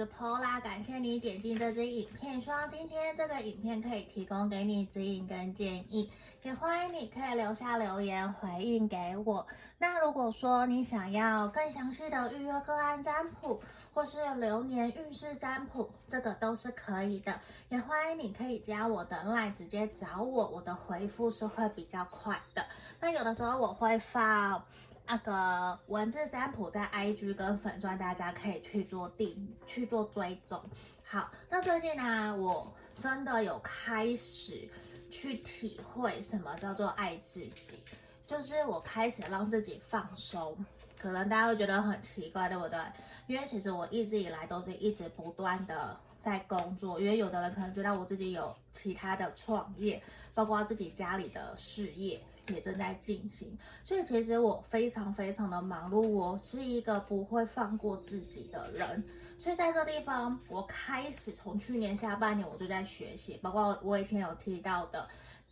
是 Pola，感谢你点进这支影片，希望今天这个影片可以提供给你指引跟建议，也欢迎你可以留下留言回应给我。那如果说你想要更详细的预约个案占卜，或是流年运势占卜，这个都是可以的。也欢迎你可以加我的 LINE 直接找我，我的回复是会比较快的。那有的时候我会放。那个文字占卜在 IG 跟粉钻，大家可以去做定去做追踪。好，那最近呢，我真的有开始去体会什么叫做爱自己，就是我开始让自己放松。可能大家会觉得很奇怪，对不对？因为其实我一直以来都是一直不断的在工作，因为有的人可能知道我自己有其他的创业，包括自己家里的事业。也正在进行，所以其实我非常非常的忙碌，我是一个不会放过自己的人，所以在这地方，我开始从去年下半年我就在学习，包括我以前有提到的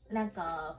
那个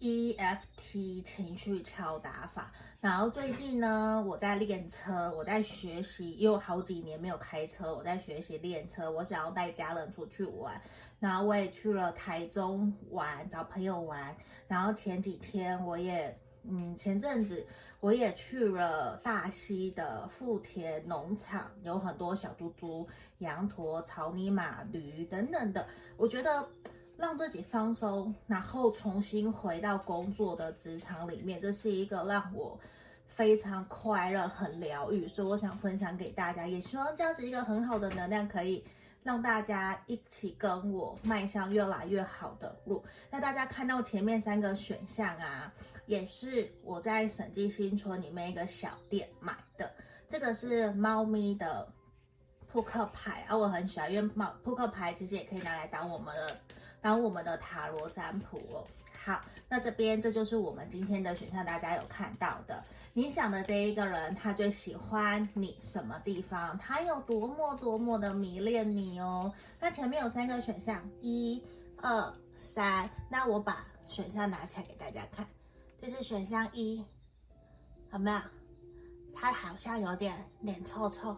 EFT 情绪敲打法，然后最近呢，我在练车，我在学习，因为我好几年没有开车，我在学习练车，我想要带家人出去玩。然后我也去了台中玩，找朋友玩。然后前几天我也，嗯，前阵子我也去了大溪的富田农场，有很多小猪猪、羊驼、草泥马、驴等等的。我觉得让自己放松，然后重新回到工作的职场里面，这是一个让我非常快乐、很疗愈。所以我想分享给大家，也希望这样子一个很好的能量可以。让大家一起跟我迈向越来越好的路。那大家看到前面三个选项啊，也是我在审计新村里面一个小店买的。这个是猫咪的扑克牌啊，我很喜欢，因为猫扑克牌其实也可以拿来当我们的当我们的塔罗占卜哦。好，那这边这就是我们今天的选项，大家有看到的。你想的这一个人，他最喜欢你什么地方？他有多么多么的迷恋你哦。那前面有三个选项，一、二、三。那我把选项拿起来给大家看，就是选项一，有没有？他好像有点脸臭臭。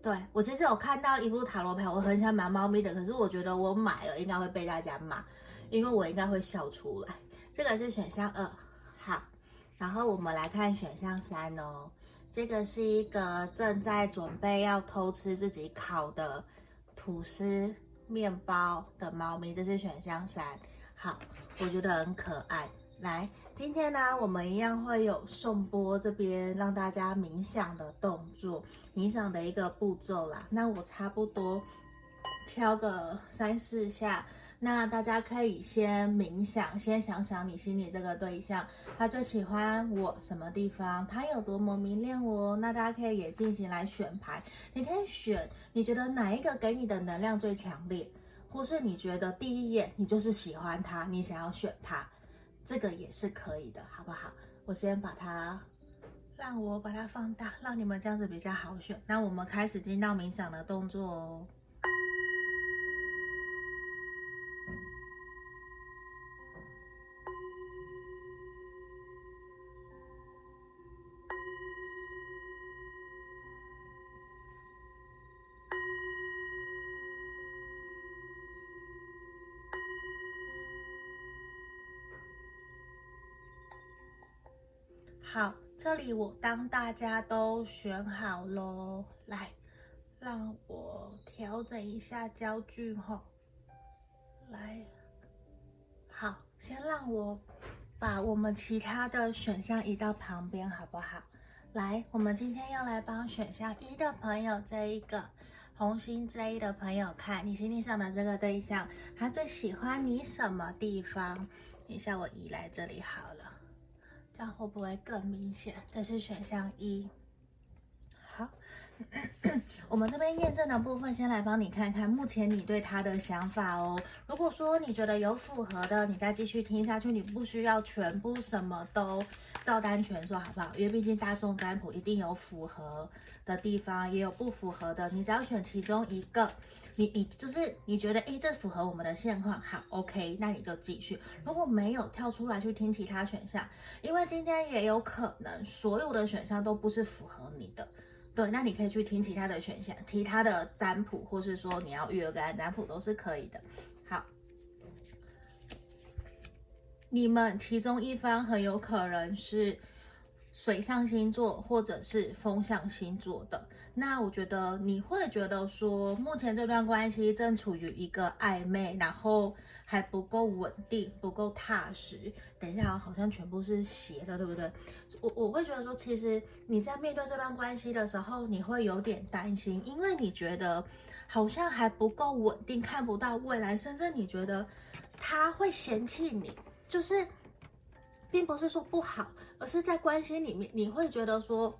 对，我其实有看到一副塔罗牌，我很想买猫咪的，可是我觉得我买了应该会被大家骂，因为我应该会笑出来。这个是选项二，然后我们来看选项三哦，这个是一个正在准备要偷吃自己烤的吐司面包的猫咪，这是选项三。好，我觉得很可爱。来，今天呢，我们一样会有颂钵这边让大家冥想的动作，冥想的一个步骤啦。那我差不多敲个三四下。那大家可以先冥想，先想想你心里这个对象，他最喜欢我什么地方，他有多么迷恋我。那大家可以也进行来选牌，你可以选你觉得哪一个给你的能量最强烈，或是你觉得第一眼你就是喜欢他，你想要选他，这个也是可以的，好不好？我先把它，让我把它放大，让你们这样子比较好选。那我们开始进到冥想的动作哦。里我当大家都选好喽，来，让我调整一下焦距哈。来，好，先让我把我们其他的选项移到旁边，好不好？来，我们今天要来帮选项一的朋友，这一个红心 J 的朋友看，你心里想的这个对象，他最喜欢你什么地方？等一下，我移来这里好了。这样会不会更明显？这是选项一。好，我们这边验证的部分，先来帮你看看目前你对他的想法哦。如果说你觉得有符合的，你再继续听下去，你不需要全部什么都照单全收，好不好？因为毕竟大众占卜一定有符合的地方，也有不符合的，你只要选其中一个。你你就是你觉得诶，这符合我们的现况，好，OK，那你就继续。如果没有跳出来去听其他选项，因为今天也有可能所有的选项都不是符合你的，对，那你可以去听其他的选项，其他的占卜，或是说你要育儿个案占卜都是可以的。好，你们其中一方很有可能是水象星座或者是风象星座的。那我觉得你会觉得说，目前这段关系正处于一个暧昧，然后还不够稳定，不够踏实。等一下，好像全部是斜的，对不对？我我会觉得说，其实你在面对这段关系的时候，你会有点担心，因为你觉得好像还不够稳定，看不到未来，甚至你觉得他会嫌弃你，就是并不是说不好，而是在关系里面，你会觉得说。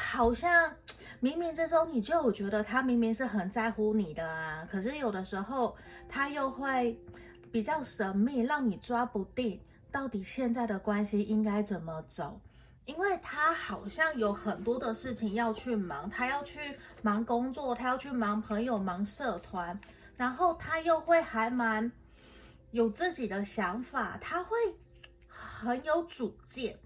好像冥冥之中你就有觉得他明明是很在乎你的啊，可是有的时候他又会 比较神秘，让你抓不定到底现在的关系应该怎么走，因为他好像有很多的事情要去忙，他要去忙工作，他要去忙朋友，忙社团，然后他又会还蛮有自己的想法，他会很有主见。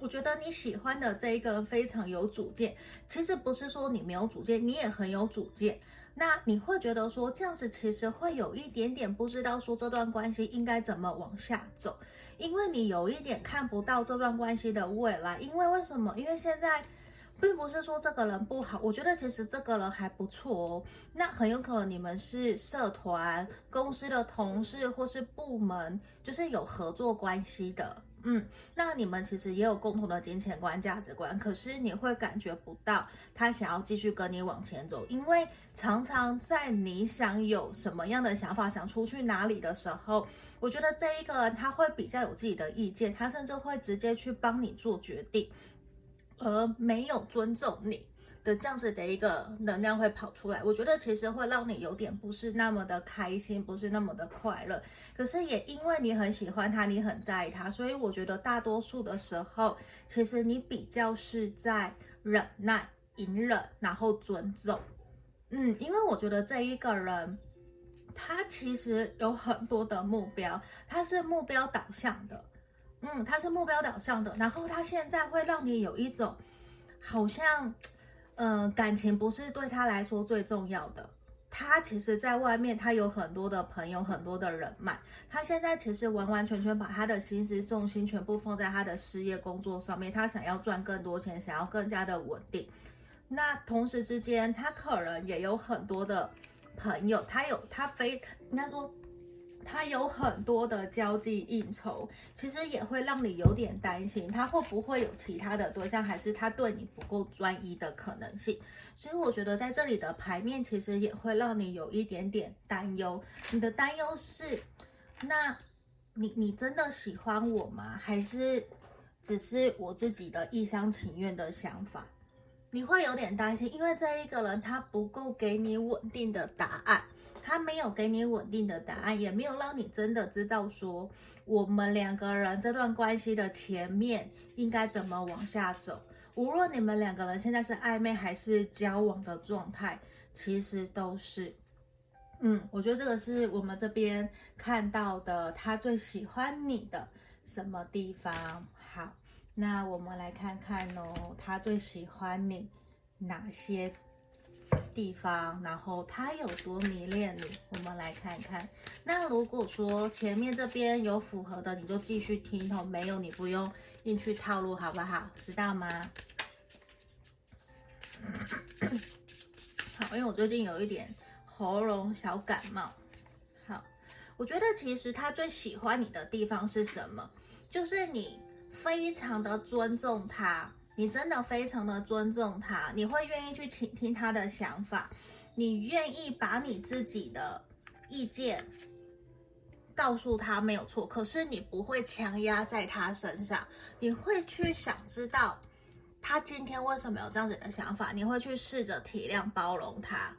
我觉得你喜欢的这一个人非常有主见，其实不是说你没有主见，你也很有主见。那你会觉得说这样子其实会有一点点不知道说这段关系应该怎么往下走，因为你有一点看不到这段关系的未来。因为为什么？因为现在并不是说这个人不好，我觉得其实这个人还不错哦。那很有可能你们是社团、公司的同事或是部门，就是有合作关系的。嗯，那你们其实也有共同的金钱观、价值观，可是你会感觉不到他想要继续跟你往前走，因为常常在你想有什么样的想法、想出去哪里的时候，我觉得这一个人他会比较有自己的意见，他甚至会直接去帮你做决定，而没有尊重你。的这样子的一个能量会跑出来，我觉得其实会让你有点不是那么的开心，不是那么的快乐。可是也因为你很喜欢他，你很在意他，所以我觉得大多数的时候，其实你比较是在忍耐、隐忍，然后尊重。嗯，因为我觉得这一个人，他其实有很多的目标，他是目标导向的。嗯，他是目标导向的，然后他现在会让你有一种好像。嗯、感情不是对他来说最重要的。他其实在外面，他有很多的朋友，很多的人脉。他现在其实完完全全把他的心思重心全部放在他的事业工作上面。他想要赚更多钱，想要更加的稳定。那同时之间，他可能也有很多的朋友，他有他非应该说。他有很多的交际应酬，其实也会让你有点担心，他会不会有其他的对象，还是他对你不够专一的可能性。所以我觉得在这里的牌面，其实也会让你有一点点担忧。你的担忧是，那你你真的喜欢我吗？还是只是我自己的一厢情愿的想法？你会有点担心，因为这一个人他不够给你稳定的答案。他没有给你稳定的答案，也没有让你真的知道说我们两个人这段关系的前面应该怎么往下走。无论你们两个人现在是暧昧还是交往的状态，其实都是，嗯，我觉得这个是我们这边看到的，他最喜欢你的什么地方？好，那我们来看看哦，他最喜欢你哪些？地方，然后他有多迷恋你，我们来看看。那如果说前面这边有符合的，你就继续听哦；没有，你不用硬去套路，好不好？知道吗？好，因为我最近有一点喉咙小感冒。好，我觉得其实他最喜欢你的地方是什么？就是你非常的尊重他。你真的非常的尊重他，你会愿意去倾听他的想法，你愿意把你自己的意见告诉他没有错，可是你不会强压在他身上，你会去想知道他今天为什么有这样子的想法，你会去试着体谅包容他，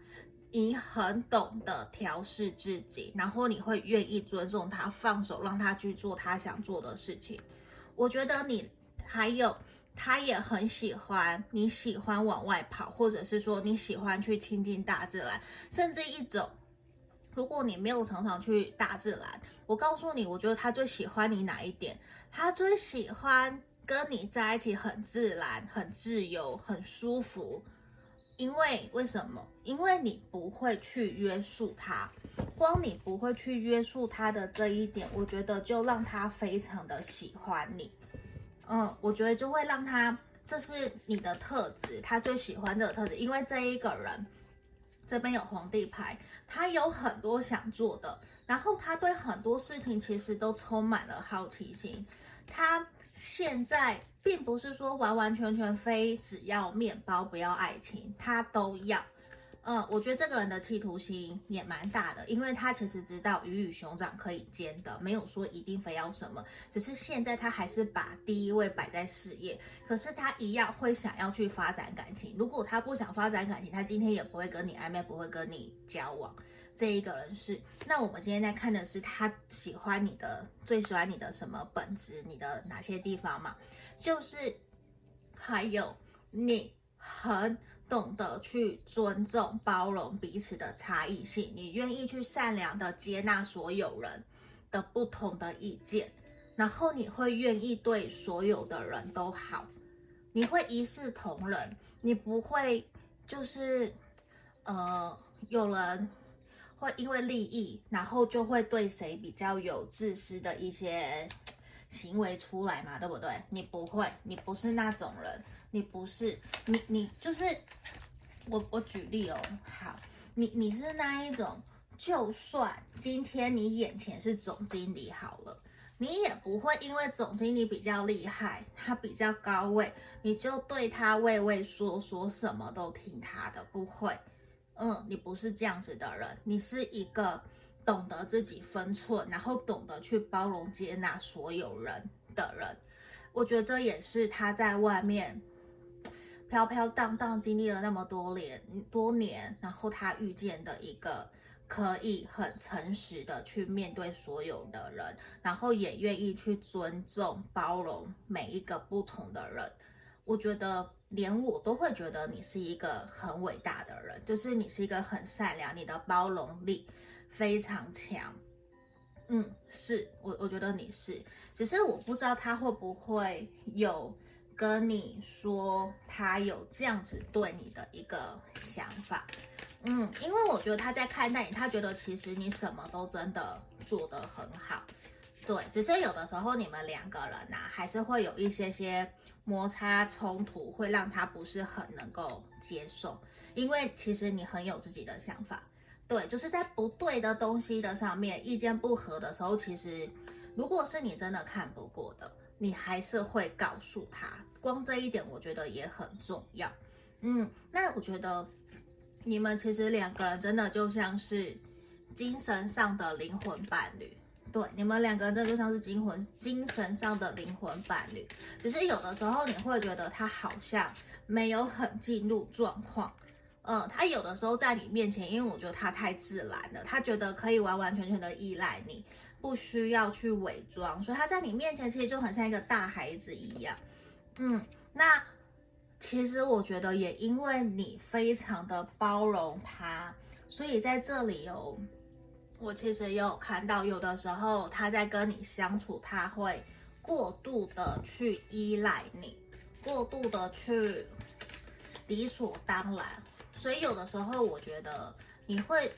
你很懂得调试自己，然后你会愿意尊重他，放手让他去做他想做的事情。我觉得你还有。他也很喜欢你喜欢往外跑，或者是说你喜欢去亲近大自然，甚至一种，如果你没有常常去大自然，我告诉你，我觉得他最喜欢你哪一点？他最喜欢跟你在一起很自然、很自由、很舒服。因为为什么？因为你不会去约束他，光你不会去约束他的这一点，我觉得就让他非常的喜欢你。嗯，我觉得就会让他，这是你的特质，他最喜欢这个特质。因为这一个人，这边有皇帝牌，他有很多想做的，然后他对很多事情其实都充满了好奇心，他。现在并不是说完完全全非只要面包不要爱情，他都要。嗯，我觉得这个人的企图心也蛮大的，因为他其实知道鱼与熊掌可以兼得，没有说一定非要什么，只是现在他还是把第一位摆在事业，可是他一样会想要去发展感情。如果他不想发展感情，他今天也不会跟你暧昧，不会跟你交往。这一个人是，那我们今天在看的是他喜欢你的，最喜欢你的什么本质，你的哪些地方嘛？就是还有你很懂得去尊重、包容彼此的差异性，你愿意去善良的接纳所有人的不同的意见，然后你会愿意对所有的人都好，你会一视同仁，你不会就是呃有人。会因为利益，然后就会对谁比较有自私的一些行为出来嘛，对不对？你不会，你不是那种人，你不是，你你就是我我举例哦，好，你你是那一种，就算今天你眼前是总经理好了，你也不会因为总经理比较厉害，他比较高位，你就对他畏畏缩缩，什么都听他的，不会。嗯，你不是这样子的人，你是一个懂得自己分寸，然后懂得去包容接纳所有人的人。我觉得这也是他在外面飘飘荡荡经历了那么多年多年，然后他遇见的一个可以很诚实的去面对所有的人，然后也愿意去尊重包容每一个不同的人。我觉得。连我都会觉得你是一个很伟大的人，就是你是一个很善良，你的包容力非常强。嗯，是我，我觉得你是，只是我不知道他会不会有跟你说他有这样子对你的一个想法。嗯，因为我觉得他在看待你，他觉得其实你什么都真的做得很好。对，只是有的时候你们两个人呐、还是会有一些些。摩擦冲突会让他不是很能够接受，因为其实你很有自己的想法，对，就是在不对的东西的上面，意见不合的时候，其实如果是你真的看不过的，你还是会告诉他，光这一点我觉得也很重要。嗯，那我觉得你们其实两个人真的就像是精神上的灵魂伴侣。对，你们两个人这就像是精魂、精神上的灵魂伴侣，只是有的时候你会觉得他好像没有很进入状况，嗯，他有的时候在你面前，因为我觉得他太自然了，他觉得可以完完全全的依赖你，不需要去伪装，所以他在你面前其实就很像一个大孩子一样，嗯，那其实我觉得也因为你非常的包容他，所以在这里有。我其实也有看到，有的时候他在跟你相处，他会过度的去依赖你，过度的去理所当然，所以有的时候我觉得你会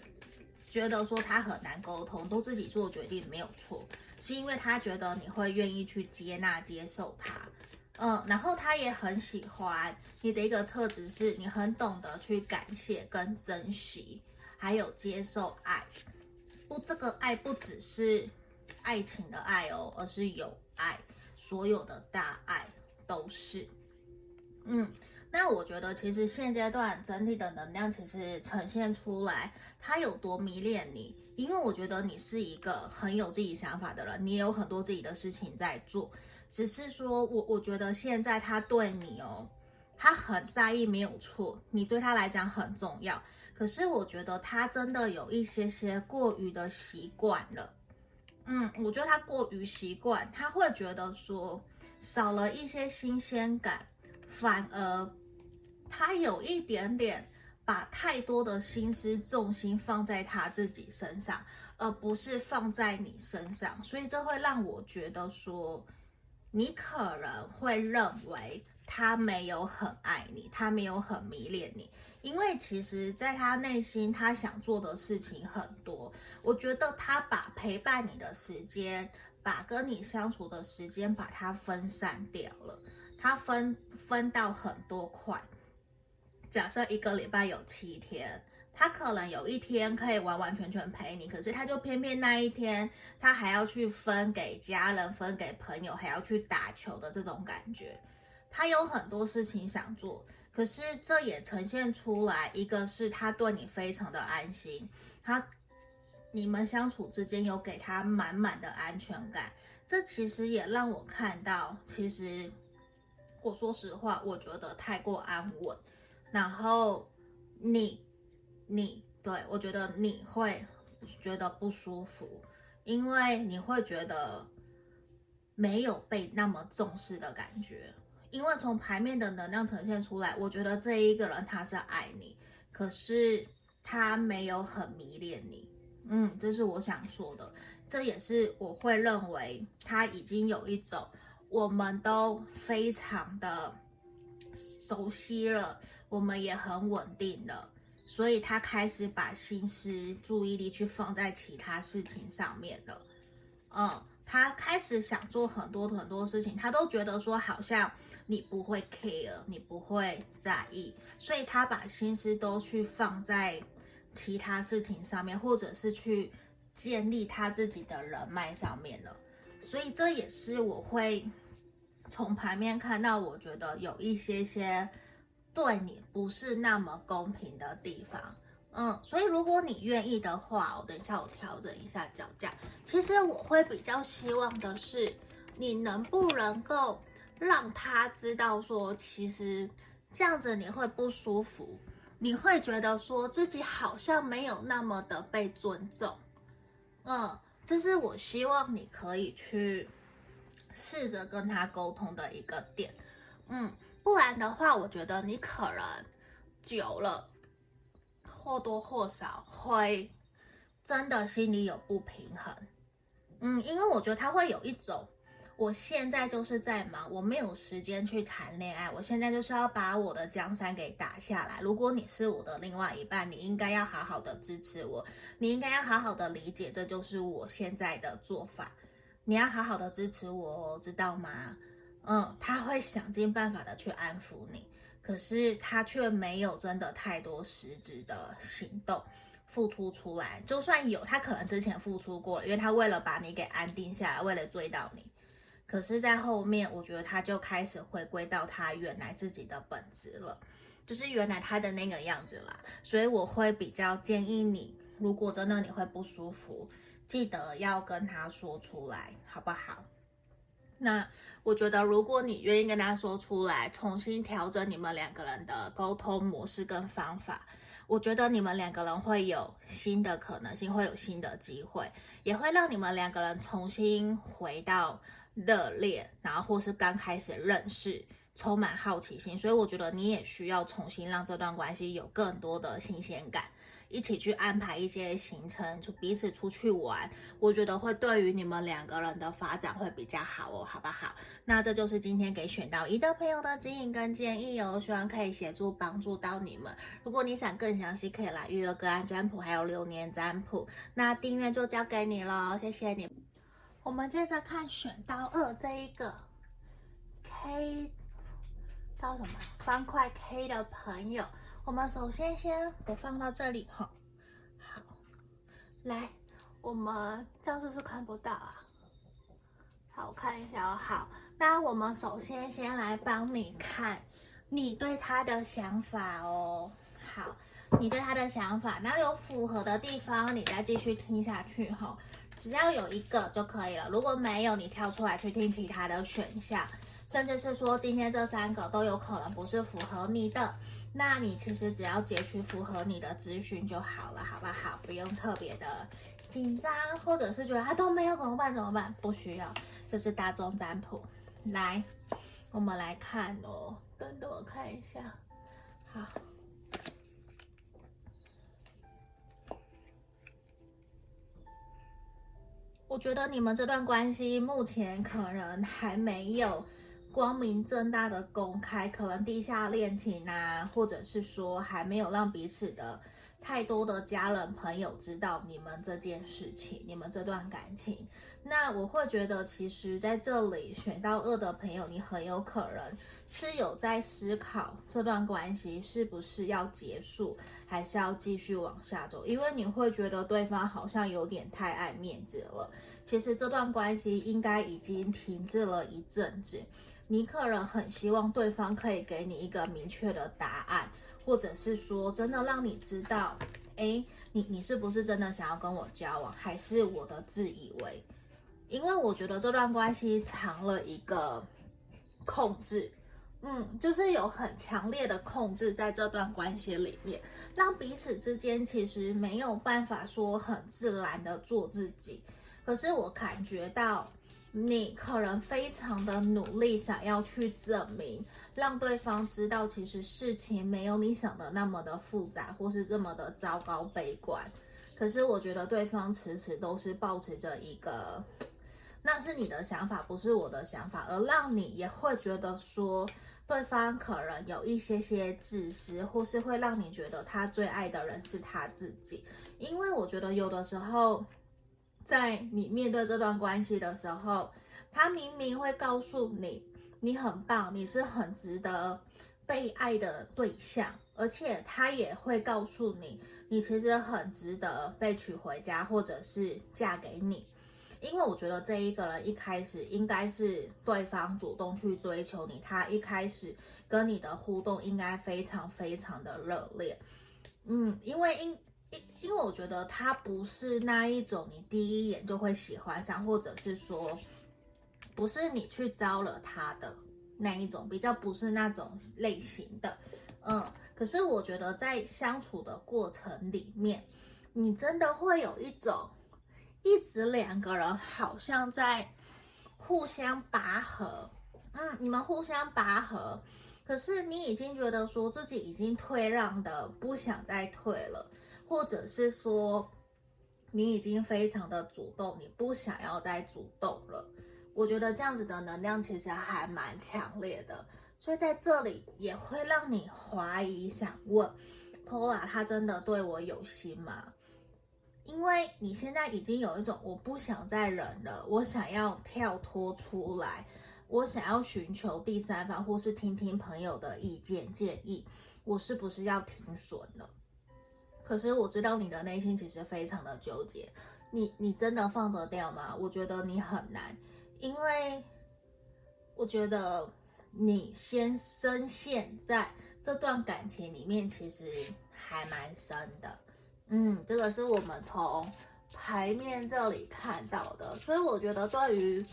觉得说他很难沟通，都自己做决定没有错，是因为他觉得你会愿意去接纳、接受他，嗯，然后他也很喜欢你的一个特质是，你很懂得去感谢跟珍惜，还有接受爱。不，这个爱不只是爱情的爱哦，而是有爱，所有的大爱都是。嗯，那我觉得其实现阶段整体的能量其实呈现出来，他有多迷恋你，因为我觉得你是一个很有自己想法的人，你也有很多自己的事情在做，只是说我我觉得现在他对你哦，他很在意，没有错，你对他来讲很重要。可是我觉得他真的有一些些过于的习惯了，嗯，我觉得他过于习惯，他会觉得说少了一些新鲜感，反而他有一点点把太多的心思重心放在他自己身上，而不是放在你身上，所以这会让我觉得说你可能会认为他没有很爱你，他没有很迷恋你，因为其实在他内心，他想做的事情很多。我觉得他把陪伴你的时间，把跟你相处的时间，把它分散掉了，他分分到很多块。假设一个礼拜有七天。他可能有一天可以完完全全陪你，可是他就偏偏那一天他还要去分给家人、分给朋友，还要去打球的这种感觉。他有很多事情想做，可是这也呈现出来，一个是他对你非常的安心，他你们相处之间有给他满满的安全感。这其实也让我看到，其实我说实话，我觉得太过安稳，然后你。你对，我觉得你会觉得不舒服，因为你会觉得没有被那么重视的感觉。因为从牌面的能量呈现出来，我觉得这一个人他是爱你，可是他没有很迷恋你。嗯，这是我想说的，这也是我会认为他已经有一种我们都非常的熟悉了，我们也很稳定了。所以他开始把心思、注意力去放在其他事情上面了。嗯，他开始想做很多很多事情，他都觉得说好像你不会 care，你不会在意，所以他把心思都去放在其他事情上面，或者是去建立他自己的人脉上面了。所以这也是我会从牌面看到，我觉得有一些些。对你不是那么公平的地方，嗯，所以如果你愿意的话，我等一下我调整一下脚架。其实我会比较希望的是，你能不能够让他知道说，其实这样子你会不舒服，你会觉得说自己好像没有那么的被尊重，嗯，这是我希望你可以去试着跟他沟通的一个点，嗯。不然的话，我觉得你可能久了，或多或少会真的心里有不平衡。嗯，因为我觉得他会有一种，我现在就是在忙，我没有时间去谈恋爱，我现在就是要把我的江山给打下来。如果你是我的另外一半，你应该要好好的支持我，你应该要好好的理解，这就是我现在的做法。你要好好的支持我，知道吗？嗯，他会想尽办法的去安抚你，可是他却没有真的太多实质的行动付出出来。就算有，他可能之前付出过了，因为他为了把你给安定下来，为了追到你。可是，在后面，我觉得他就开始回归到他原来自己的本质了，就是原来他的那个样子啦。所以，我会比较建议你，如果真的你会不舒服，记得要跟他说出来，好不好？那我觉得，如果你愿意跟他说出来，重新调整你们两个人的沟通模式跟方法，我觉得你们两个人会有新的可能性，会有新的机会，也会让你们两个人重新回到热恋，然后或是刚开始认识，充满好奇心。所以我觉得你也需要重新让这段关系有更多的新鲜感。一起去安排一些行程，就彼此出去玩，我觉得会对于你们两个人的发展会比较好哦，好不好？那这就是今天给选到一的朋友的指引跟建议哦，希望可以协助帮助到你们。如果你想更详细，可以来预约个案占卜，还有流年占卜。那订阅就交给你喽，谢谢你。我们接着看选到二这一个 K，叫什么？方块 K 的朋友。我们首先先我放到这里哈，好，来，我们这样子是看不到啊，好，看一下哦，好，那我们首先先来帮你看你对他的想法哦，好，你对他的想法，然后有符合的地方，你再继续听下去哈，只要有一个就可以了，如果没有，你跳出来去听其他的选项。甚至是说，今天这三个都有可能不是符合你的，那你其实只要截取符合你的资讯就好了，好不好？不用特别的紧张，或者是觉得啊都没有怎么办？怎么办？不需要，这是大众占卜。来，我们来看哦，等等我看一下，好。我觉得你们这段关系目前可能还没有光明正大的公开，可能地下恋情啊，或者是说还没有让彼此的太多的家人朋友知道你们这件事情，你们这段感情。那我会觉得，其实在这里选到二的朋友，你很有可能是有在思考这段关系是不是要结束，还是要继续往下走，因为你会觉得对方好像有点太爱面子了。其实这段关系应该已经停滞了一阵子，你可能很希望对方可以给你一个明确的答案，或者是说真的让你知道，诶，你你是不是真的想要跟我交往，还是我的自以为？因为我觉得这段关系藏了一个控制，嗯，就是有很强烈的控制在这段关系里面，让彼此之间其实没有办法说很自然的做自己。可是我感觉到你可能非常的努力，想要去证明，让对方知道其实事情没有你想的那么的复杂，或是这么的糟糕悲观。可是我觉得对方迟迟都是保持着一个。那是你的想法，不是我的想法，而让你也会觉得说，对方可能有一些些自私，或是会让你觉得他最爱的人是他自己。因为我觉得有的时候，在你面对这段关系的时候，他明明会告诉你，你很棒，你是很值得被爱的对象，而且他也会告诉你，你其实很值得被娶回家，或者是嫁给你。因为我觉得这一个人一开始应该是对方主动去追求你，他一开始跟你的互动应该非常非常的热烈，嗯，因为因因因为我觉得他不是那一种你第一眼就会喜欢上，或者是说不是你去招了他的那一种，比较不是那种类型的，嗯，可是我觉得在相处的过程里面，你真的会有一种。一直两个人好像在互相拔河，嗯，你们互相拔河，可是你已经觉得说自己已经退让的不想再退了，或者是说你已经非常的主动，你不想要再主动了。我觉得这样子的能量其实还蛮强烈的，所以在这里也会让你怀疑，想问，Pola 他真的对我有心吗？因为你现在已经有一种我不想再忍了，我想要跳脱出来，我想要寻求第三方，或是听听朋友的意见建议，我是不是要停损了？可是我知道你的内心其实非常的纠结，你你真的放得掉吗？我觉得你很难，因为我觉得你先深陷在这段感情里面，其实还蛮深的。嗯，这个是我们从牌面这里看到的，所以我觉得对于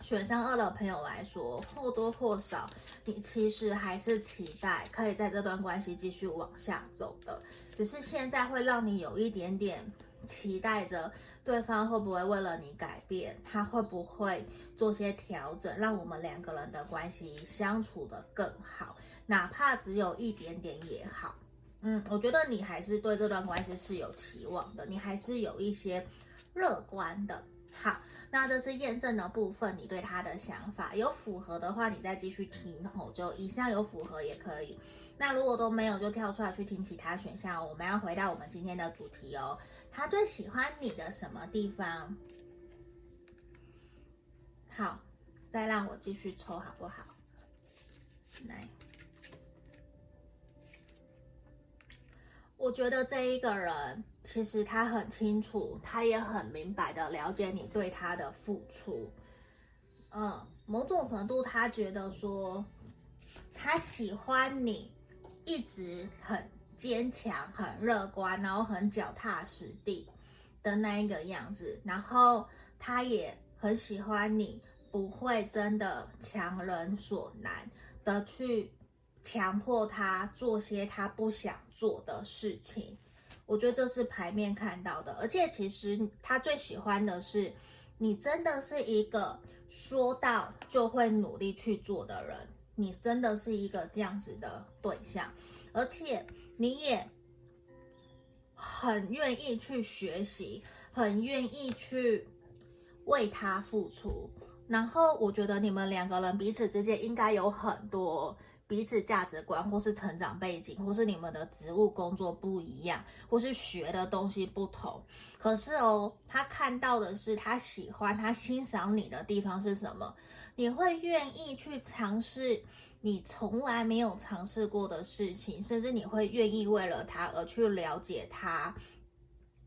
选项二的朋友来说，或多或少你其实还是期待可以在这段关系继续往下走的，只是现在会让你有一点点期待着对方会不会为了你改变，他会不会做些调整，让我们两个人的关系相处得更好，哪怕只有一点点也好。嗯，我觉得你还是对这段关系是有期望的，你还是有一些乐观的。好，那这是验证的部分，你对他的想法有符合的话，你再继续听吼，就以上有符合也可以。那如果都没有，就跳出来去听其他选项。我们要回到我们今天的主题哦，他最喜欢你的什么地方？好，再让我继续抽好不好？来。我觉得这一个人其实他很清楚，他也很明白的了解你对他的付出。嗯，某种程度他觉得说，他喜欢你一直很坚强、很乐观，然后很脚踏实地的那一个样子。然后他也很喜欢你不会真的强人所难的去。强迫他做些他不想做的事情，我觉得这是牌面看到的。而且其实他最喜欢的是，你真的是一个说到就会努力去做的人，你真的是一个这样子的对象，而且你也很愿意去学习，很愿意去为他付出。然后我觉得你们两个人彼此之间应该有很多彼此价值观，或是成长背景，或是你们的职务工作不一样，或是学的东西不同。可是哦，他看到的是他喜欢、他欣赏你的地方是什么？你会愿意去尝试你从来没有尝试过的事情，甚至你会愿意为了他而去了解他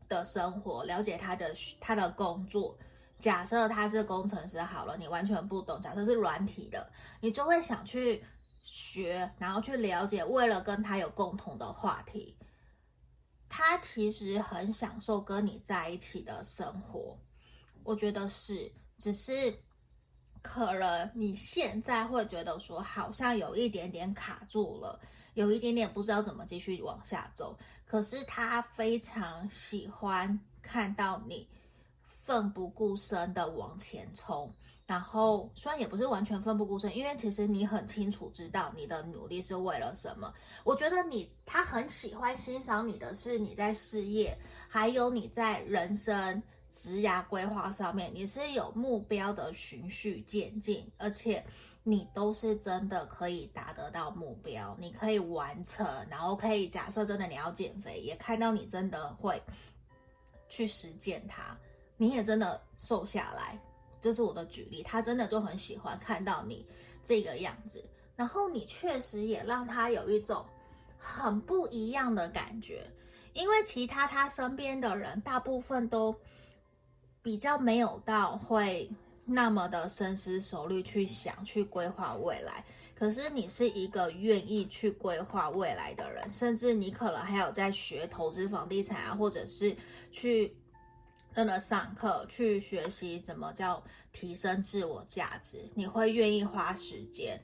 的生活，了解他的他的工作。假设他是工程师好了，你完全不懂。假设是软体的，你就会想去学，然后去了解，为了跟他有共同的话题。他其实很享受跟你在一起的生活，我觉得是，只是可能你现在会觉得说，好像有一点点卡住了，有一点点不知道怎么继续往下走。可是他非常喜欢看到你。奋不顾身的往前冲，然后虽然也不是完全奋不顾身，因为其实你很清楚知道你的努力是为了什么。我觉得你他很喜欢欣赏你的是你在事业，还有你在人生职涯规划上面，你是有目标的循序渐进，而且你都是真的可以达得到目标，你可以完成，然后可以假设真的你要减肥，也看到你真的会去实践它。你也真的瘦下来，这是我的举例。他真的就很喜欢看到你这个样子，然后你确实也让他有一种很不一样的感觉。因为其他他身边的人大部分都比较没有到会那么的深思熟虑去想去规划未来，可是你是一个愿意去规划未来的人，甚至你可能还有在学投资房地产啊，或者是去。真的上课去学习怎么叫提升自我价值，你会愿意花时间。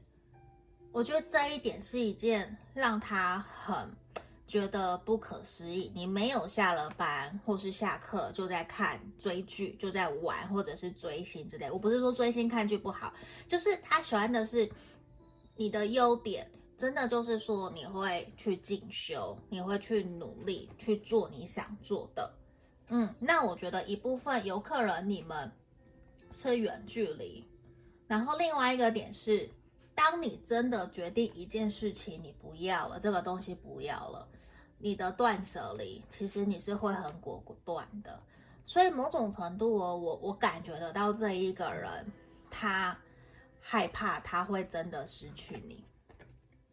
我觉得这一点是一件让他很觉得不可思议。你没有下了班或是下课就在看追剧，就在玩或者是追星之类。我不是说追星看剧不好，就是他喜欢的是你的优点，真的就是说你会去进修，你会去努力去做你想做的。嗯，那我觉得一部分有可能你们是远距离，然后另外一个点是，当你真的决定一件事情你不要了，这个东西不要了，你的断舍离其实你是会很果断的，所以某种程度哦，我我感觉得到这一个人他害怕他会真的失去你，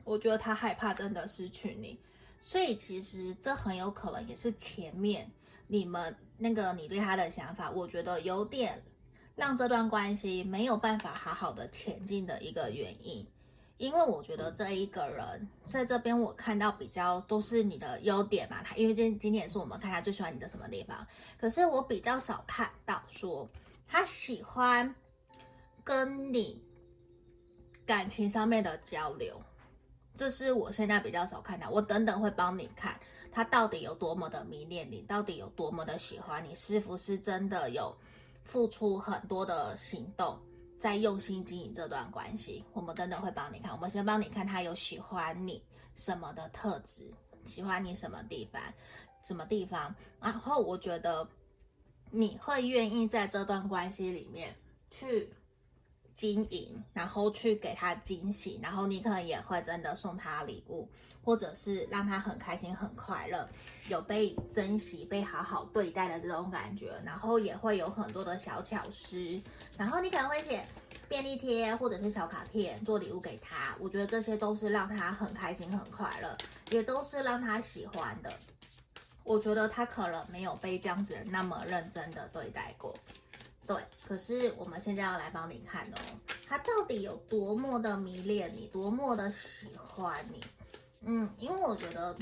我觉得他害怕真的失去你，所以其实这很有可能也是前面。你们那个你对他的想法，我觉得有点让这段关系没有办法好好的前进的一个原因，因为我觉得这一个人在这边我看到比较都是你的优点嘛，他因为今今天也是我们看他最喜欢你的什么地方，可是我比较少看到说他喜欢跟你感情上面的交流，这是我现在比较少看到，我等等会帮你看。他到底有多么的迷恋你，到底有多么的喜欢你，是不是真的有付出很多的行动，在用心经营这段关系？我们等等会帮你看，我们先帮你看他有喜欢你什么的特质，喜欢你什么地方，什么地方，然后我觉得你会愿意在这段关系里面去经营，然后去给他惊喜，然后你可能也会真的送他礼物。或者是让他很开心、很快乐，有被珍惜、被好好对待的这种感觉，然后也会有很多的小巧思，然后你可能会写便利贴或者是小卡片做礼物给他。我觉得这些都是让他很开心、很快乐，也都是让他喜欢的。我觉得他可能没有被这样子那么认真的对待过，对。可是我们现在要来帮你看哦，他到底有多么的迷恋你，多么的喜欢你。嗯，因为我觉得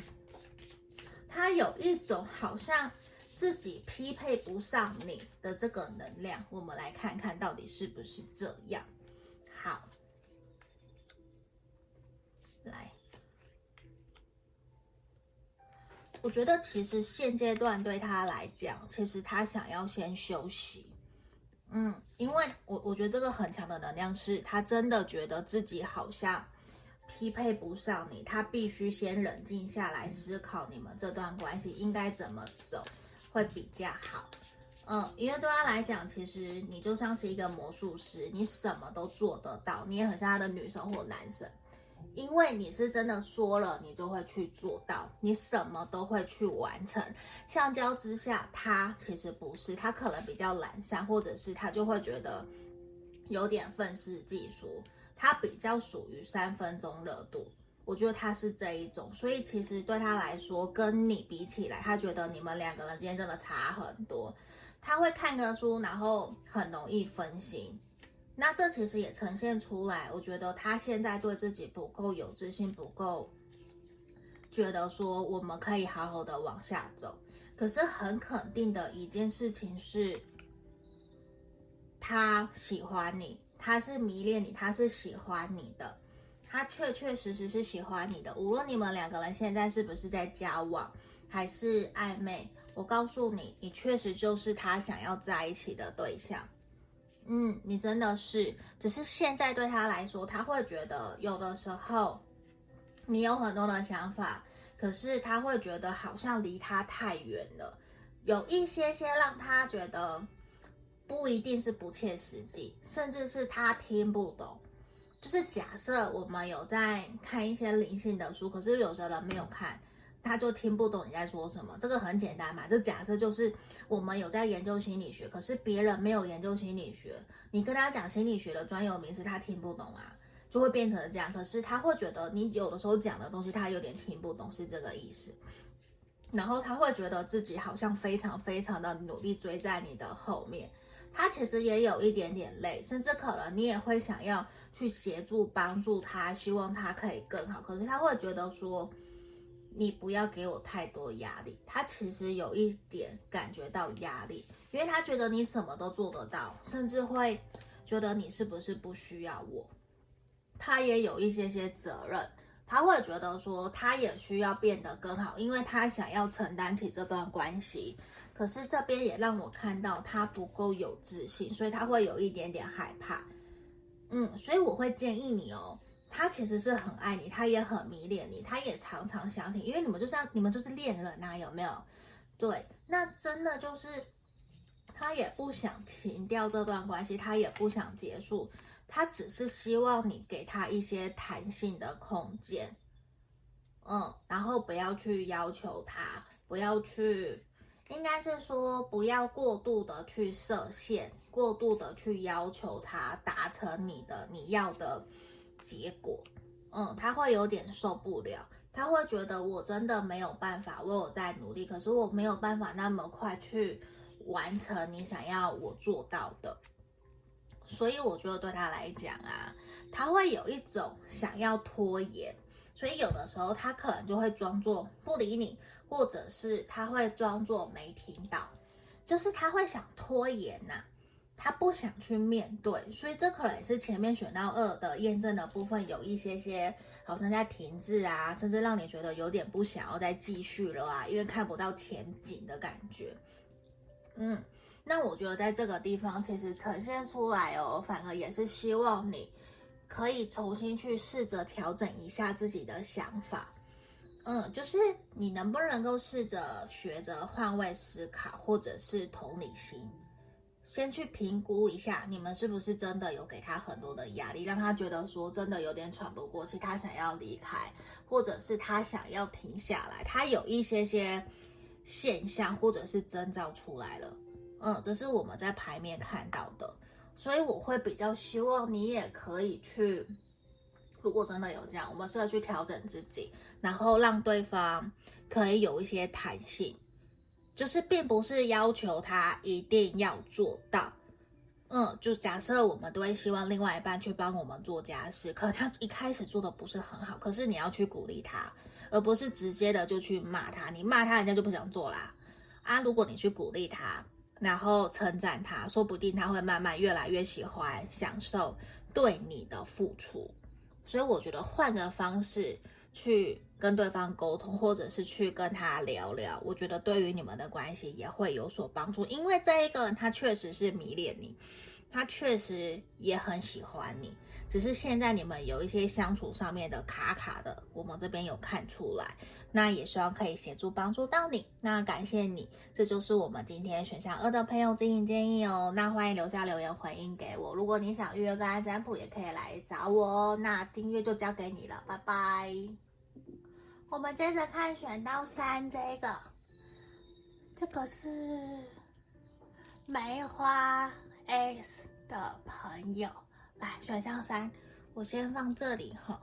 他有一种好像自己匹配不上你的这个能量，我们来看看到底是不是这样。好，来，我觉得其实现阶段对他来讲，其实他想要先休息。嗯，因为我我觉得这个很强的能量是他真的觉得自己好像。匹配不上你，他必须先冷静下来思考你们这段关系应该怎么走会比较好。嗯，因为对他来讲，其实你就像是一个魔术师，你什么都做得到，你也很像他的女神或男神，因为你是真的说了，你就会去做到，你什么都会去完成。相较之下，他其实不是，他可能比较懒散，或者是他就会觉得有点愤世嫉俗，他比较属于三分钟热度。我觉得他是这一种，所以其实对他来说，跟你比起来，他觉得你们两个人之间真的差很多。他会看个书，然后很容易分心。那这其实也呈现出来，我觉得他现在对自己不够有自信，不够觉得说我们可以好好的往下走。可是很肯定的一件事情是，他喜欢你，他是迷恋你，他是喜欢你的。他确确实实是喜欢你的，无论你们两个人现在是不是在交往，还是暧昧，我告诉你，你确实就是他想要在一起的对象。嗯，你真的是，只是现在对他来说，他会觉得有的时候你有很多的想法，可是他会觉得好像离他太远了，有一些些让他觉得不一定是不切实际，甚至是他听不懂。就是假设我们有在看一些灵性的书，可是有的人没有看，他就听不懂你在说什么。这个很简单嘛，这假设就是我们有在研究心理学，可是别人没有研究心理学，你跟他讲心理学的专有名词，他听不懂啊，就会变成这样。可是他会觉得你有的时候讲的东西，他有点听不懂，是这个意思。然后他会觉得自己好像非常非常的努力追在你的后面，他其实也有一点点累，甚至可能你也会想要。去协助帮助他，希望他可以更好。可是他会觉得说，你不要给我太多压力。他其实有一点感觉到压力，因为他觉得你什么都做得到，甚至会觉得你是不是不需要我。他也有一些些责任，他会觉得说，他也需要变得更好，因为他想要承担起这段关系。可是这边也让我看到他不够有自信，所以他会有一点点害怕。嗯，所以我会建议你哦，他其实是很爱你，他也很迷恋你，他也常常相信，因为你们就像你们就是恋人呐、啊，有没有？对，那真的就是他也不想停掉这段关系，他也不想结束，他只是希望你给他一些弹性的空间，嗯，然后不要去要求他，不要去。应该是说，不要过度的去设限，过度的去要求他达成你的你要的结果，嗯，他会有点受不了，他会觉得我真的没有办法为，我在努力，可是我没有办法那么快去完成你想要我做到的，所以我觉得对他来讲啊，他会有一种想要拖延，所以有的时候他可能就会装作不理你。或者是他会装作没听到，就是他会想拖延呐、他不想去面对，所以这可能也是前面选到二的验证的部分有一些些好像在停滞啊，甚至让你觉得有点不想要再继续了啊，因为看不到前景的感觉。嗯，那我觉得在这个地方其实呈现出来哦，反而也是希望你可以重新去试着调整一下自己的想法。嗯，就是你能不能够试着学着换位思考，或者是同理心，先去评估一下你们是不是真的有给他很多的压力，让他觉得说真的有点喘不过气，他想要离开，或者是他想要停下来，他有一些些现象或者是征兆出来了。嗯，这是我们在牌面看到的，所以我会比较希望你也可以去。如果真的有这样，我们试着去调整自己，然后让对方可以有一些弹性，就是并不是要求他一定要做到。嗯，就假设我们都会希望另外一半去帮我们做家事，可他一开始做的不是很好，可是你要去鼓励他，而不是直接的就去骂他。你骂他，人家就不想做啦。啊，如果你去鼓励他，然后称赞他，说不定他会慢慢越来越喜欢享受对你的付出。所以我觉得换个方式去跟对方沟通，或者是去跟他聊聊，我觉得对于你们的关系也会有所帮助。因为这一个人他确实是迷恋你，他确实也很喜欢你，只是现在你们有一些相处上面的卡卡的，我们这边有看出来。那也希望可以协助帮助到你。那感谢你，这就是我们今天选项二的朋友经营建议哦。那欢迎留下留言回应给我。如果你想预约个案占卜，也可以来找我哦。那订阅就交给你了，拜拜。我们接着看选到三这个，这个是梅花 S 的朋友，来选项三，我先放这里哈。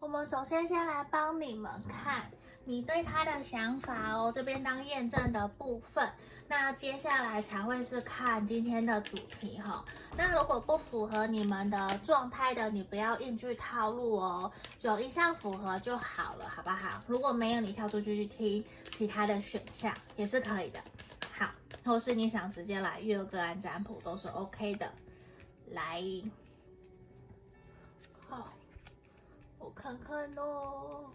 我们首先先来帮你们看你对他的想法哦，这边当验证的部分。那接下来才会是看今天的主题哈。那如果不符合你们的状态的，你不要硬去套路哦，有一项符合就好了，好不好？如果没有，你跳出去去听其他的选项也是可以的。好，或是你想直接来预约个案占卜都是 OK 的。来，我看看喽，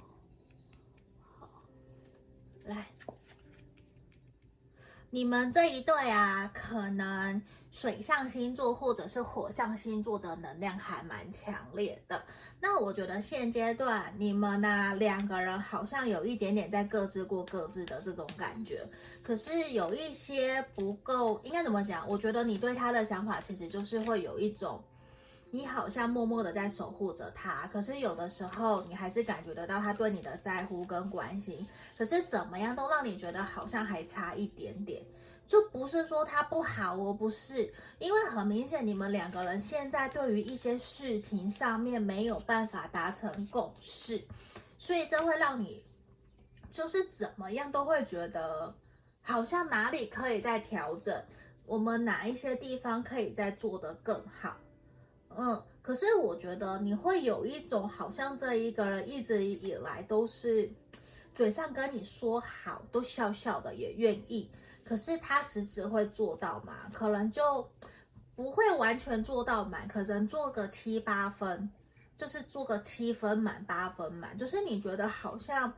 好，来，你们这一对啊，可能水象星座或者是火象星座的能量还蛮强烈的。那我觉得现阶段你们呢、两个人好像有一点点在各自过各自的这种感觉，可是有一些不够，应该怎么讲？我觉得你对他的想法其实就是会有一种。你好像默默的在守护着他，可是有的时候你还是感觉得到他对你的在乎跟关心。可是怎么样都让你觉得好像还差一点点，就不是说他不好哦，不是，因为很明显你们两个人现在对于一些事情上面没有办法达成共识，所以这会让你就是怎么样都会觉得好像哪里可以再调整，我们哪一些地方可以再做得更好。嗯，可是我觉得你会有一种好像这一个人一直以来都是嘴上跟你说好，都笑笑的也愿意，可是他实质会做到吗？可能就不会完全做到满，可能做个七八分，就是做个七分满八分满，就是你觉得好像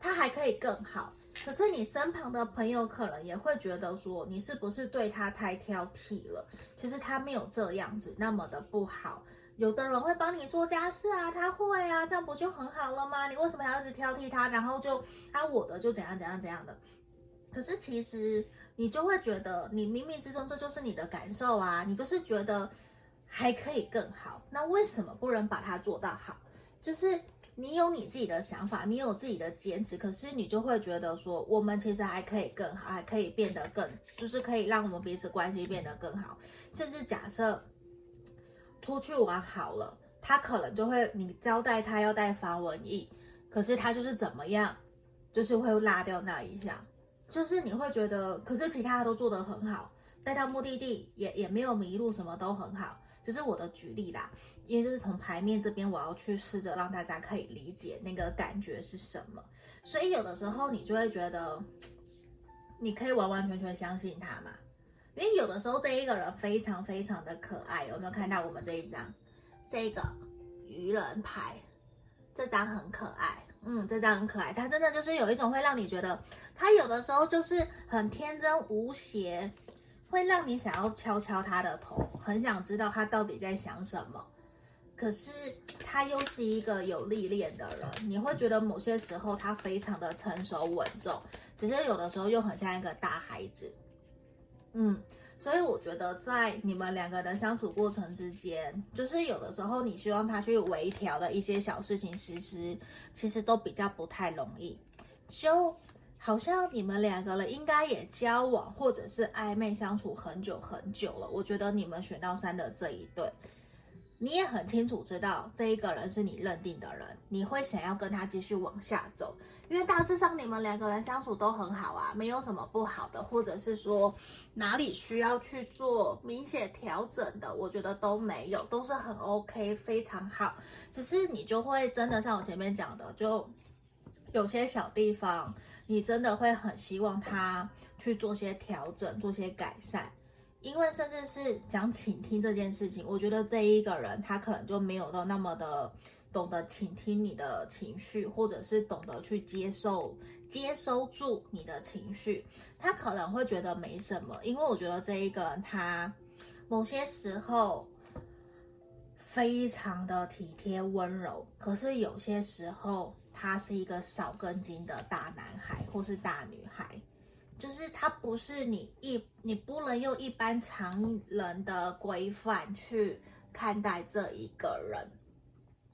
他还可以更好。可是你身旁的朋友可能也会觉得说，你是不是对他太挑剔了？其实他没有这样子那么的不好。有的人会帮你做家事啊，他会啊，这样不就很好了吗？你为什么要一直挑剔他？然后就他我的就怎样怎样怎样的。可是其实你就会觉得，你冥冥之中这就是你的感受啊，你就是觉得还可以更好。那为什么不能把它做到好？就是。你有你自己的想法，你有自己的坚持，可是你就会觉得说，我们其实还可以更好，还可以变得更，就是可以让我们彼此关系变得更好。甚至假设出去玩好了，他可能就会你交代他要带防蚊液，可是他就是怎么样，就是会落掉那一项，就是你会觉得，可是其他都做得很好，带到目的地也也没有迷路，什么都很好。这是我的举例啦，因为这是从牌面这边，我要去试着让大家可以理解那个感觉是什么。所以有的时候你就会觉得，你可以完完全全相信他嘛。因为有的时候这一个人非常非常的可爱，有没有看到我们这一张？这个愚人牌，这张很可爱，嗯，这张很可爱。他真的就是有一种会让你觉得，他有的时候就是很天真无邪。会让你想要敲敲他的头，很想知道他到底在想什么。可是他又是一个有历练的人，你会觉得某些时候他非常的成熟稳重，只是有的时候又很像一个大孩子。嗯，所以我觉得在你们两个的相处过程之间，就是有的时候你希望他去微调的一些小事情，其实其实都比较不太容易。就。好像你们两个人应该也交往或者是暧昧相处很久很久了。我觉得你们选到三的这一对，你也很清楚知道这一个人是你认定的人，你会想要跟他继续往下走，因为大致上你们两个人相处都很好啊，没有什么不好的，或者是说哪里需要去做明显调整的，我觉得都没有，都是很 OK，非常好。只是你就会真的像我前面讲的，就有些小地方。你真的会很希望他去做些调整，做些改善，因为甚至是讲倾听这件事情，我觉得这一个人他可能就没有到那么的懂得倾听你的情绪，或者是懂得去接受、接收住你的情绪，他可能会觉得没什么，因为我觉得这一个人他某些时候非常的体贴温柔，可是有些时候他是一个少根筋的大男孩或是大女孩，就是他不是你一你不能用一般常人的规范去看待这一个人。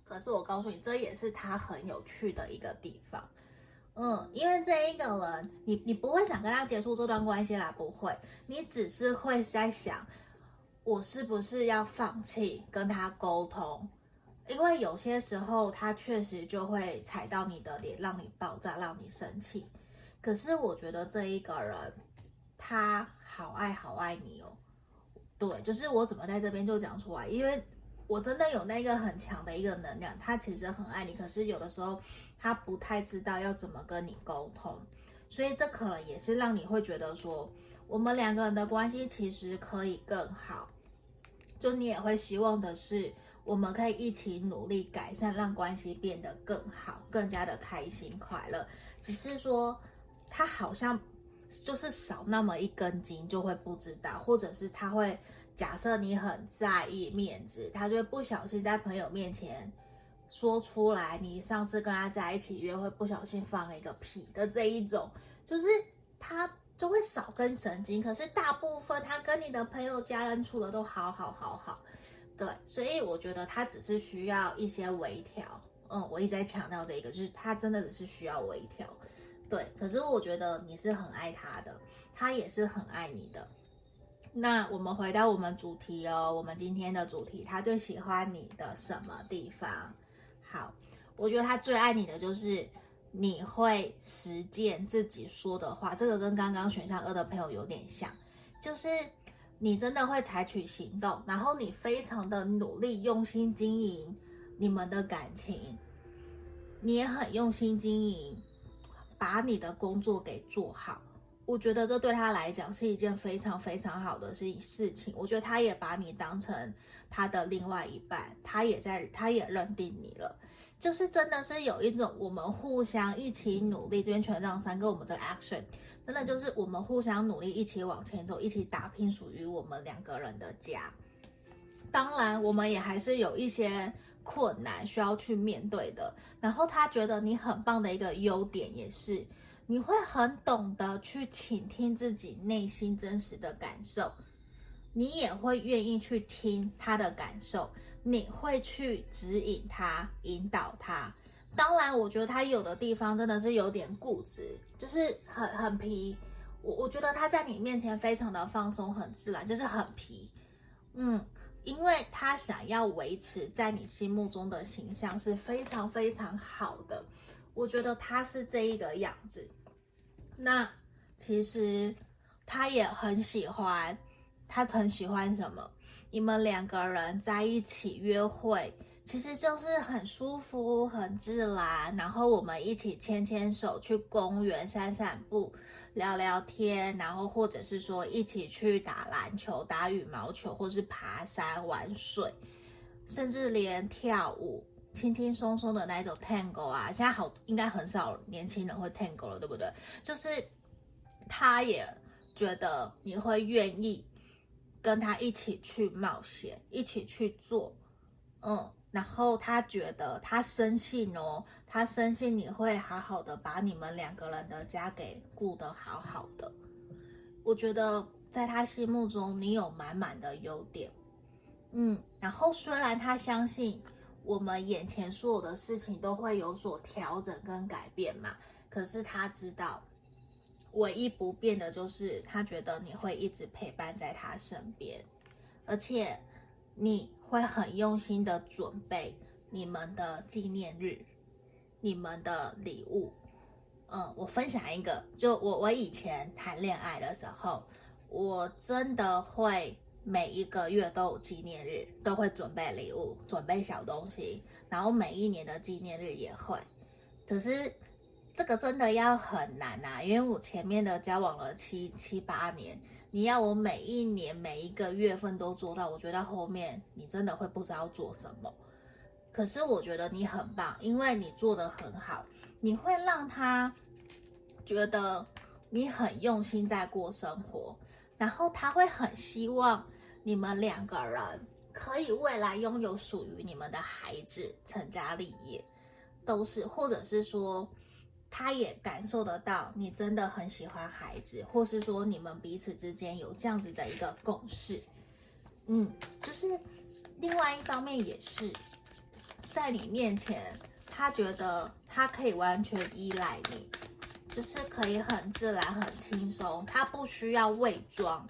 可是我告诉你，这也是他很有趣的一个地方。嗯，因为这一个人，你你不会想跟他结束这段关系啦，不会，你只是会在想。我是不是要放弃跟他沟通？因为有些时候他确实就会踩到你的脸，让你爆炸，让你生气。可是我觉得这一个人，他好爱好爱你哦。对，就是我怎么在这边就讲出来，因为我真的有那个很强的一个能量，他其实很爱你，可是有的时候他不太知道要怎么跟你沟通，所以这可能也是让你会觉得说，我们两个人的关系其实可以更好。就你也会希望的是，我们可以一起努力改善，让关系变得更好，更加的开心快乐。只是说，他好像就是少那么一根筋，就会不知道，或者是他会假设你很在意面子，他就会不小心在朋友面前说出来，你上次跟他在一起约会不小心放了一个屁的这一种，就是他。就会少根神经，可是大部分他跟你的朋友、家人处的都好好好好，对，所以我觉得他只是需要一些微调。嗯，我一直在强调这个，就是他真的只是需要微调，对。可是我觉得你是很爱他的，他也是很爱你的。那我们回到我们主题哦，我们今天的主题，他最喜欢你的什么地方？好，我觉得他最爱你的就是。你会实践自己说的话，这个跟刚刚选项二的朋友有点像，就是你真的会采取行动，然后你非常的努力、用心经营你们的感情，你也很用心经营，把你的工作给做好。我觉得这对他来讲是一件非常非常好的事事情。我觉得他也把你当成他的另外一半，他也在，他也认定你了。就是真的是有一种我们互相一起努力，这边权杖三跟我们的 action，真的就是我们互相努力，一起往前走，一起打拼属于我们两个人的家。当然，我们也还是有一些困难需要去面对的。然后他觉得你很棒的一个优点也是，你会很懂得去倾听自己内心真实的感受，你也会愿意去听他的感受。你会去指引他、引导他。当然，我觉得他有的地方真的是有点固执，就是很很皮。我我觉得他在你面前非常的放松、很自然，就是很皮。嗯，因为他想要维持在你心目中的形象是非常非常好的。我觉得他是这一个样子。那其实他也很喜欢，他很喜欢什么？你们两个人在一起约会，其实就是很舒服、很自然。然后我们一起牵牵手去公园散散步、聊聊天，然后或者是说一起去打篮球、打羽毛球，或是爬山、玩水，甚至连跳舞，轻轻松松的那种 tango 啊，现在好应该很少年轻人会 tango 了，对不对？就是他也觉得你会愿意。跟他一起去冒险，一起去做，嗯，然后他觉得他深信哦，他深信你会好好的把你们两个人的家给顾得好好的。我觉得在他心目中你有满满的优点，嗯，然后虽然他相信我们眼前所有的事情都会有所调整跟改变嘛，可是他知道。唯一不变的就是，他觉得你会一直陪伴在他身边，而且你会很用心的准备你们的纪念日、你们的礼物。嗯，我分享一个，就我我以前谈恋爱的时候，我真的会每一个月都有纪念日，都会准备礼物、准备小东西，然后每一年的纪念日也会，可是。这个真的要很难啊，因为我前面的交往了七七八年，你要我每一年每一个月份都做到，我觉得后面你真的会不知道做什么。可是我觉得你很棒，因为你做得很好，你会让他觉得你很用心在过生活，然后他会很希望你们两个人可以未来拥有属于你们的孩子，成家立业，都是，或者是说，他也感受得到你真的很喜欢孩子，或是说你们彼此之间有这样子的一个共识，嗯，就是另外一方面也是在你面前，他觉得他可以完全依赖你，就是可以很自然、很轻松，他不需要伪装。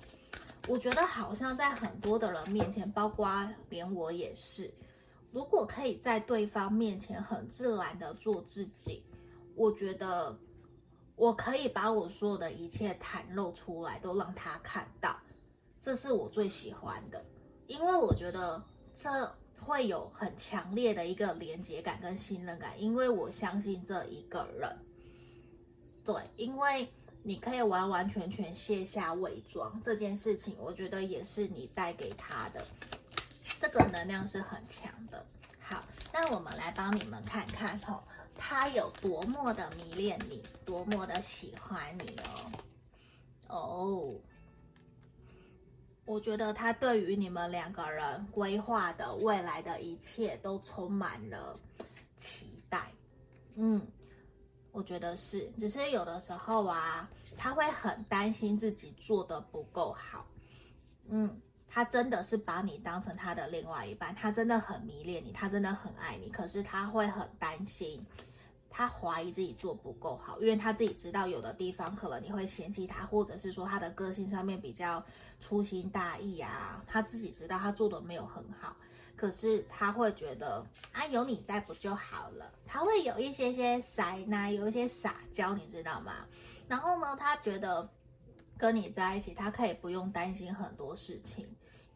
我觉得好像在很多的人面前，包括连我也是，如果可以在对方面前很自然的做自己，我觉得我可以把我所有的一切袒露出来，都让他看到，这是我最喜欢的，因为我觉得这会有很强烈的一个连接感跟信任感，因为我相信这一个人，对，因为。你可以完完全全卸下伪装这件事情，我觉得也是你带给他的，这个能量是很强的。那我们来帮你们看看哦，他有多么的迷恋你，多么的喜欢你哦。哦，我觉得他对于你们两个人规划的未来的一切都充满了期待。嗯。我觉得是，只是有的时候啊，他会很担心自己做得不够好。嗯，他真的是把你当成他的另外一半，他真的很迷恋你，他真的很爱你。可是他会很担心，他怀疑自己做不够好，因为他自己知道有的地方可能你会嫌弃他，或者是说他的个性上面比较粗心大意啊，他自己知道他做的没有很好。可是他会觉得啊，有你在不就好了？他会有一些些塞奶，有一些撒娇，你知道吗？然后呢，他觉得跟你在一起，他可以不用担心很多事情，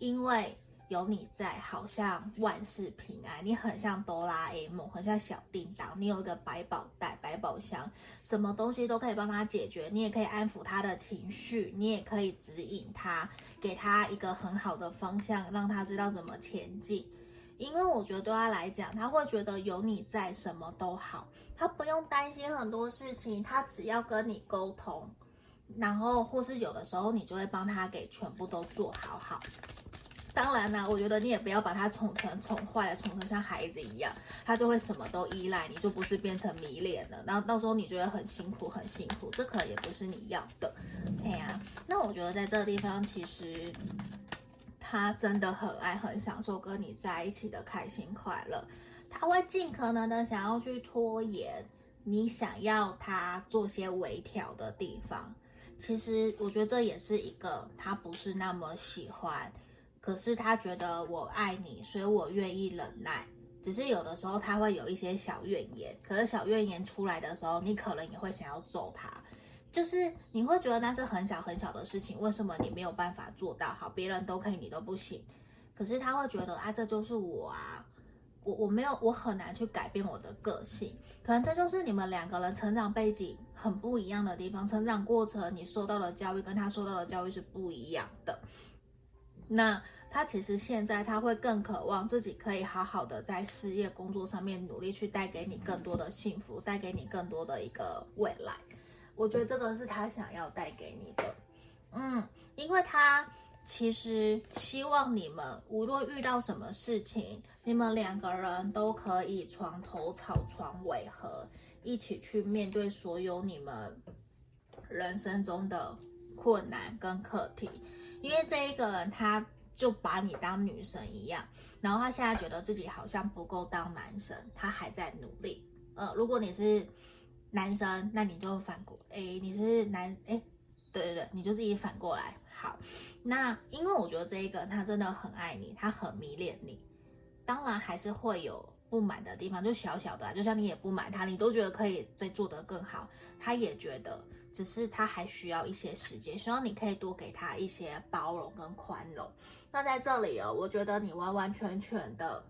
因为有你在，好像万事平安。你很像哆啦 A 梦，很像小叮当，你有一个百宝袋、百宝箱，什么东西都可以帮他解决。你也可以安抚他的情绪，你也可以指引他。给他一个很好的方向，让他知道怎么前进。因为我觉得对他来讲，他会觉得有你在，什么都好，他不用担心很多事情，他只要跟你沟通，然后或是有的时候你就会帮他给全部都做好好。当然啦，我觉得你也不要把他宠成宠坏了，宠成像孩子一样，他就会什么都依赖你，就不是变成迷恋了。然后到时候你觉得很辛苦，很辛苦，这可能也不是你要的。对呀，那我觉得在这个地方，其实他真的很爱、很享受跟你在一起的开心快乐。他会尽可能的想要去拖延你想要他做些微调的地方。其实我觉得这也是一个他不是那么喜欢。可是他觉得我爱你，所以我愿意忍耐。只是有的时候他会有一些小怨言，可是小怨言出来的时候，你可能也会想要揍他。就是你会觉得那是很小很小的事情，为什么你没有办法做到好？别人都可以，你都不行。可是他会觉得啊，这就是我啊，我我没有，我很难去改变我的个性。可能这就是你们两个人成长背景很不一样的地方，成长过程你受到的教育跟他受到的教育是不一样的。那他其实现在他会更渴望自己可以好好的在事业工作上面努力，去带给你更多的幸福，带给你更多的一个未来。我觉得这个是他想要带给你的，嗯，因为他其实希望你们无论遇到什么事情，你们两个人都可以床头吵床尾和，一起去面对所有你们人生中的困难跟课题。因为这一个人，他就把你当女神一样，然后他现在觉得自己好像不够当男神，他还在努力。呃，如果你是男生，那你就反过，哎，你是男，哎，对对对，你就自己反过来。好，那因为我觉得这一个他真的很爱你，他很迷恋你，当然还是会有不满的地方，就小小的啊，就像你也不满他，你都觉得可以再做得更好，他也觉得。只是他还需要一些时间，希望你可以多给他一些包容跟宽容。那在这里哦，我觉得你完完全全的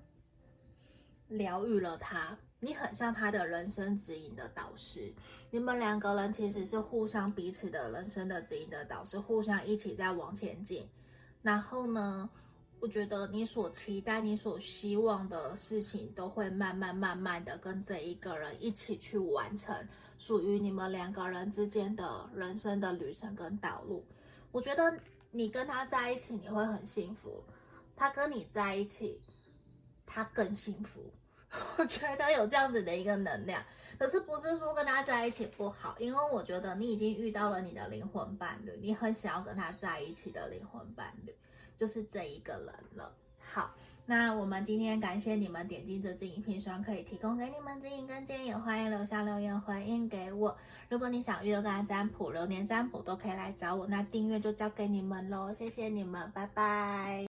疗愈了他，你很像他的人生指引的导师。你们两个人其实是互相彼此的人生的指引的导师，互相一起在往前进。然后呢，我觉得你所期待、你所希望的事情，都会慢慢慢慢的跟这一个人一起去完成。属于你们两个人之间的人生的旅程跟道路，我觉得你跟他在一起你会很幸福，他跟你在一起，他更幸福。我觉得有这样子的一个能量，可是不是说跟他在一起不好，因为我觉得你已经遇到了你的灵魂伴侣，你很想要跟他在一起的灵魂伴侣，就是这一个人了。好，那我们今天感谢你们点进这支影片，希望可以提供给你们指引跟建议，欢迎留下留言回应给我。如果你想预约个占卜、流年占卜，都可以来找我。那订阅就交给你们喽，谢谢你们，拜拜。